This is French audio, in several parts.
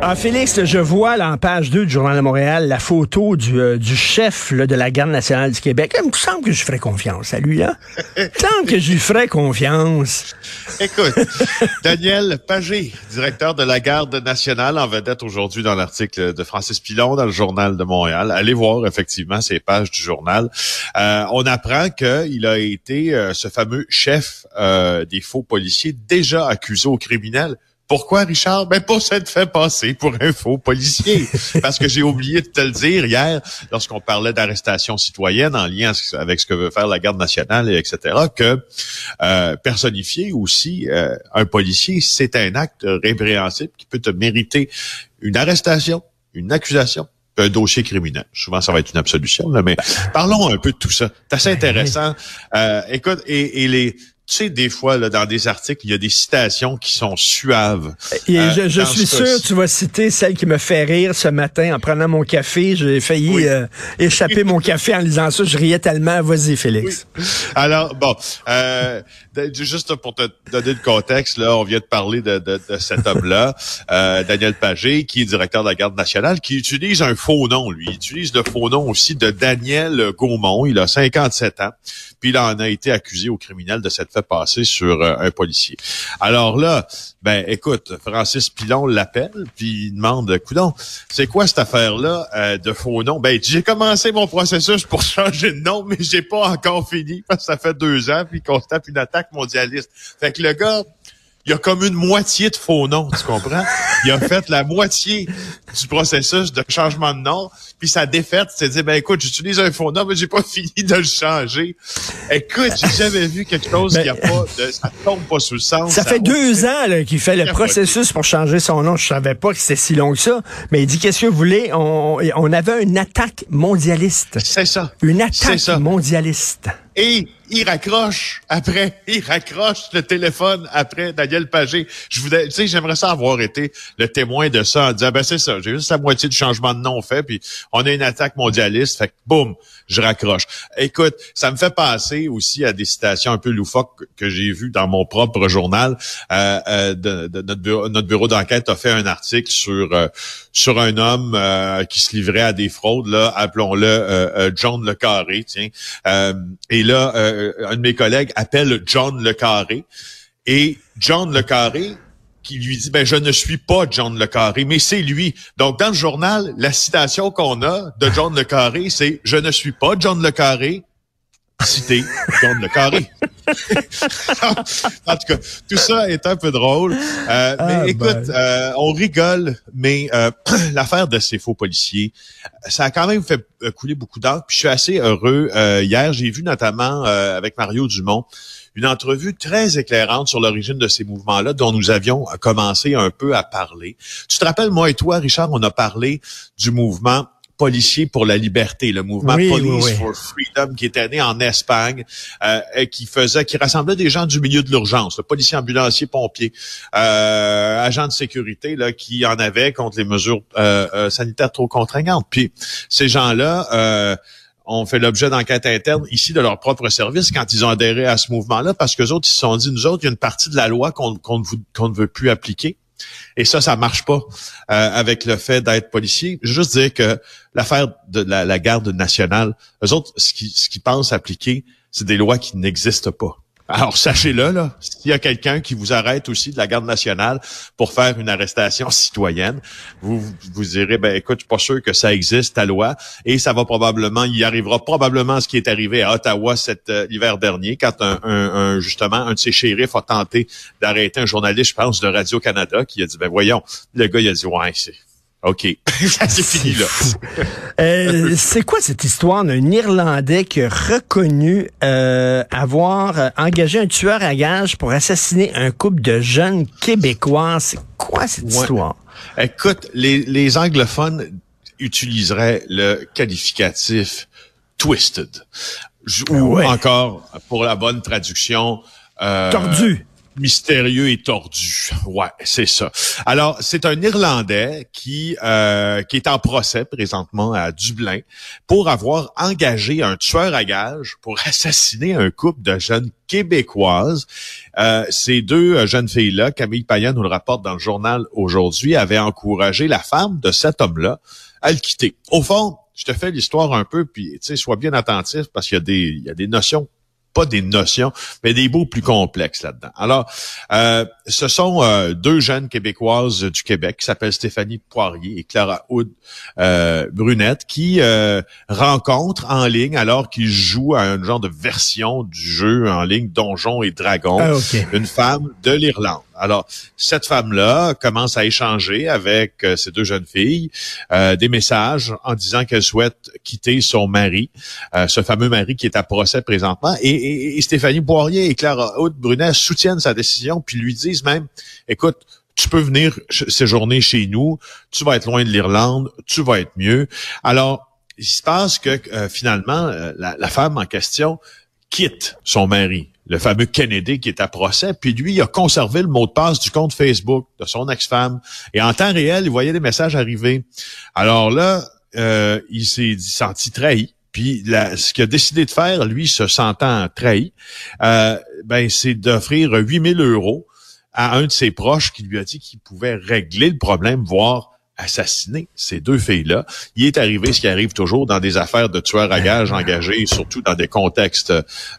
Ah, Félix, je vois là, en page 2 du Journal de Montréal la photo du, euh, chef de la Garde nationale du Québec. Il me semble que je ferais confiance à lui, là. Il me semble que je lui ferais confiance. Écoute, Daniel Pagé, directeur de la Garde nationale, en vedette aujourd'hui dans l'article de Francis Pilon dans le Journal de Montréal. Allez voir effectivement ces pages du journal. Euh, on apprend qu'il a été euh, ce fameux chef des faux policiers déjà accusé au criminel pourquoi, Richard? Ben, pour s'être fait passer pour un faux policier. Parce que j'ai oublié de te le dire hier, lorsqu'on parlait d'arrestation citoyenne en lien avec ce que veut faire la garde nationale, et etc., que euh, personnifier aussi euh, un policier, c'est un acte répréhensible qui peut te mériter une arrestation, une accusation, un dossier criminel. Souvent, ça va être une absolution, mais parlons un peu de tout ça. C'est assez ben intéressant. Euh, écoute, et, et les tu sais, des fois, là, dans des articles, il y a des citations qui sont suaves. Et euh, je, je suis sûr tu vas citer celle qui me fait rire ce matin en prenant mon café. J'ai failli euh, échapper mon café en lisant ça. Je riais tellement. Vas-y, Félix. Alors, bon, euh, juste pour te donner le contexte, là, on vient de parler de, de, de cet homme-là, euh, Daniel Pagé, qui est directeur de la Garde nationale, qui utilise un faux nom, lui. Il utilise le faux nom aussi de Daniel Gaumont. Il a 57 ans. Puis il en a été accusé au criminel de s'être passer sur euh, un policier. Alors là, ben écoute, Francis Pilon l'appelle, puis il demande, coudon, c'est quoi cette affaire-là euh, de faux nom? Ben j'ai commencé mon processus pour changer de nom, mais j'ai pas encore fini parce que ça fait deux ans, puis tape une attaque mondialiste. Fait que le gars, il y a comme une moitié de faux noms, tu comprends? Il a fait la moitié du processus de changement de nom, puis sa défaite, c'est dit, ben écoute, j'utilise un faux nom, mais j'ai pas fini de le changer. Écoute, j'ai jamais vu quelque chose qui a pas de, ça tombe pas sous le sens. Ça, fait deux ans qu'il fait le processus pour changer son nom. Je savais pas que c'était si long que ça, mais il dit, qu'est-ce que vous voulez? On, on avait une attaque mondialiste. C'est ça. Une attaque mondialiste. Et il raccroche après, il raccroche le téléphone après Daniel Pagé. Je voudrais, tu sais, j'aimerais ça avoir été le témoin de ça en disant, ben c'est ça, j'ai juste la moitié du changement de nom fait, puis on a une attaque mondialiste, fait que boum, je raccroche. Écoute, ça me fait penser aussi à des citations un peu loufoques que j'ai vues dans mon propre journal. Euh, euh, de, notre bureau, notre bureau d'enquête a fait un article sur euh, sur un homme qui se livrait à des fraudes, là, appelons-le John Le Carré, tiens. et là, un de mes collègues appelle John Le Carré. Et John Le Carré, qui lui dit ben je ne suis pas John Le Carré, mais c'est lui. Donc dans le journal, la citation qu'on a de John Le Carré, c'est je ne suis pas John Le Carré, cité John Le Carré. en tout cas, tout ça est un peu drôle. Euh, mais ah, écoute, ben. euh, on rigole, mais euh, l'affaire de ces faux policiers, ça a quand même fait couler beaucoup d'encre. Puis je suis assez heureux. hier, j'ai vu notamment avec Mario Dumont une entrevue très éclairante sur l'origine de ces mouvements-là dont nous avions commencé un peu à parler. Tu te rappelles, moi et toi, Richard, on a parlé du mouvement policier pour la liberté, le mouvement Police for Freedom qui était né en Espagne, euh, qui faisait, qui rassemblait des gens du milieu de l'urgence, le policier, ambulancier, pompier, euh, agents de sécurité là, qui en avaient contre les mesures euh, euh sanitaires trop contraignantes. Puis ces gens-là euh, ont fait l'objet d'enquêtes internes ici de leur propre service quand ils ont adhéré à ce mouvement-là, parce que autres, ils se sont dit, nous autres, il y a une partie de la loi qu'on ne veut plus appliquer. Et ça, ça marche pas euh, avec le fait d'être policier. Je veux juste dire que l'affaire de la, garde nationale, eux autres, ce qu'ils ce qu'ils pensent appliquer, c'est des lois qui n'existent pas. Alors sachez-le, là, s'il y a quelqu'un qui vous arrête aussi de la garde nationale pour faire une arrestation citoyenne, vous vous direz, ben écoute, je suis pas sûr que ça existe, ta loi, et ça va probablement, il arrivera probablement ce qui est arrivé à Ottawa cet euh, hiver dernier, quand un, un, justement un de ses shérifs a tenté d'arrêter un journaliste, je pense, de Radio Canada, qui a dit, ben voyons, le gars il a dit, ouais, c'est OK. c'est fini là. Euh, c'est quoi cette histoire d'un Irlandais qui a reconnu euh, avoir euh, engagé un tueur à gages pour assassiner un couple de jeunes Québécois? C'est quoi cette histoire? Écoute, les, les anglophones utiliseraient le qualificatif twisted. Ou encore, pour la bonne traduction... tordu. Mystérieux et tordu. Ouais, c'est ça. Alors, c'est un Irlandais qui euh, qui est en procès présentement à Dublin pour avoir engagé un tueur à gages pour assassiner un couple de jeunes québécoises. Euh, ces deux euh, jeunes filles-là, Camille Payan nous le rapporte dans le journal aujourd'hui, avaient encouragé la femme de cet homme-là à le quitter. Au fond, je te fais l'histoire un peu, puis tu sais, sois bien attentif parce qu'il y a des il y a des notions pas des notions, mais des mots plus complexes là-dedans. Alors, euh, ce sont euh, deux jeunes québécoises du Québec qui s'appellent Stéphanie Poirier et Clara Houd euh, Brunette qui rencontrent en ligne alors qu'ils jouent à un genre de version du jeu en ligne Donjons et Dragons, ah, une femme de l'Irlande. Alors, cette femme-là commence à échanger avec euh, ces deux jeunes filles euh, des messages en disant qu'elle souhaite quitter son mari, euh, ce fameux mari qui est à procès présentement. Et, Stéphanie Poirier et Clara Haute Brunet soutiennent sa décision, puis lui disent même, écoute, tu peux venir séjourner chez nous, tu vas être loin de l'Irlande, tu vas être mieux. Alors, il se passe que finalement, la femme en question quitte son mari le fameux Kennedy qui est à procès, puis lui, il a conservé le mot de passe du compte Facebook de son ex-femme. Et en temps réel, il voyait des messages arriver. Alors là, euh, il s'est senti trahi. Puis ce qu'il a décidé de faire, lui, se sentant trahi, euh, ben, c'est d'offrir 8000 euros à un de ses proches qui lui a dit qu'il pouvait régler le problème, voire assassiner ces deux filles-là. Il est arrivé ce qui arrive toujours dans des affaires de tueurs à gages engagés, surtout dans des contextes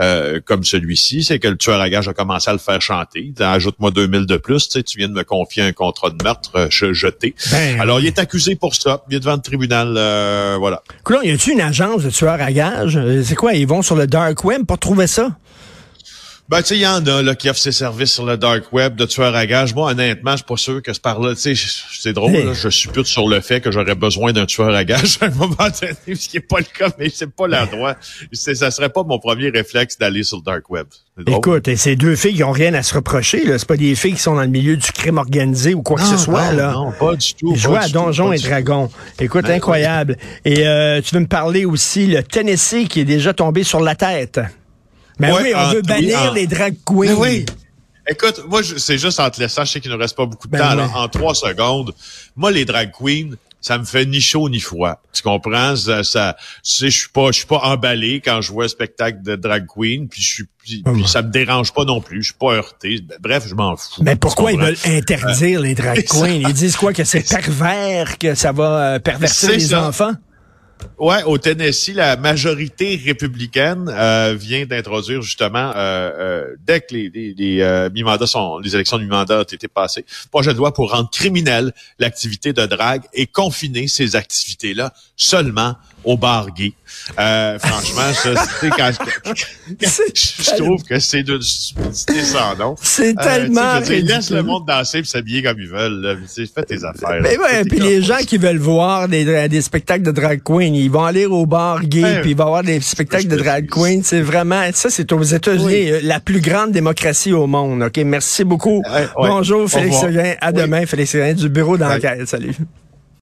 euh, comme celui-ci, c'est que le tueur à gages a commencé à le faire chanter. Ajoute-moi 2000 de plus, tu, sais, tu viens de me confier un contrat de meurtre euh, jeté. Ben, Alors, il est accusé pour ça. Il est devant le tribunal, euh, voilà. Coulon, y a-t-il une agence de tueurs à gages? C'est quoi, ils vont sur le dark web pour trouver ça? Ben, tu sais, il y en a là, qui offrent ses services sur le dark web de tueurs à gages. Moi, honnêtement, je suis pas sûr que ce par-là, tu sais, c'est drôle, je plus sur le fait que j'aurais besoin d'un tueur à gages à un moment donné, ce qui est pas le cas, mais c'est pas l'endroit. Ça serait pas mon premier réflexe d'aller sur le dark web. Écoute, et ces deux filles qui ont rien à se reprocher, là. C'est pas des filles qui sont dans le milieu du crime organisé ou quoi que ce soit, non, là. Non, pas du tout. Jouent à Donjons et Dragons. Écoute, ben incroyable. Et euh, tu veux me parler aussi, le Tennessee qui est déjà tombé sur la tête. Mais oui, on veut bannir les drag queens. oui. Écoute, moi, c'est juste en te laissant, je sais qu'il ne reste pas beaucoup de ben temps, là, en trois secondes. Moi, les drag queens, ça me fait ni chaud ni froid. Tu comprends? Ça, ça tu sais, je suis pas, je suis pas emballé quand je vois un spectacle de drag queen, puis je suis, puis, ah ça me dérange pas non plus. Je suis pas heurté. Bref, je m'en fous. Mais pourquoi ils veulent interdire les drag queens? Ils disent quoi? Que c'est pervers, que ça va euh, pervertir les enfants? Ouais, au Tennessee, la majorité républicaine euh, vient d'introduire justement, euh, euh, dès que les, les, les les élections de mi-mandat ont été passées, projet de loi pour rendre criminelle l'activité de drague et confiner ces activités-là seulement au bar gay. Euh, franchement, ça, quand, je, trouve que c'est d'une stupidité sans nom. C'est euh, tellement. Laisse le monde danser et s'habiller comme ils veulent. Là. Fais tes affaires. Mais ouais, puis les gens qui veulent voir des, des spectacles de drag queen, ils vont aller au bar gay puis ils vont voir des spectacles de drag queen. C'est vraiment, ça c'est aux États-Unis, euh, la plus grande démocratie au monde. Ok, merci beaucoup. Bonjour Félix Seguin. À demain, Félix Seguin du bureau d'enquête. Salut.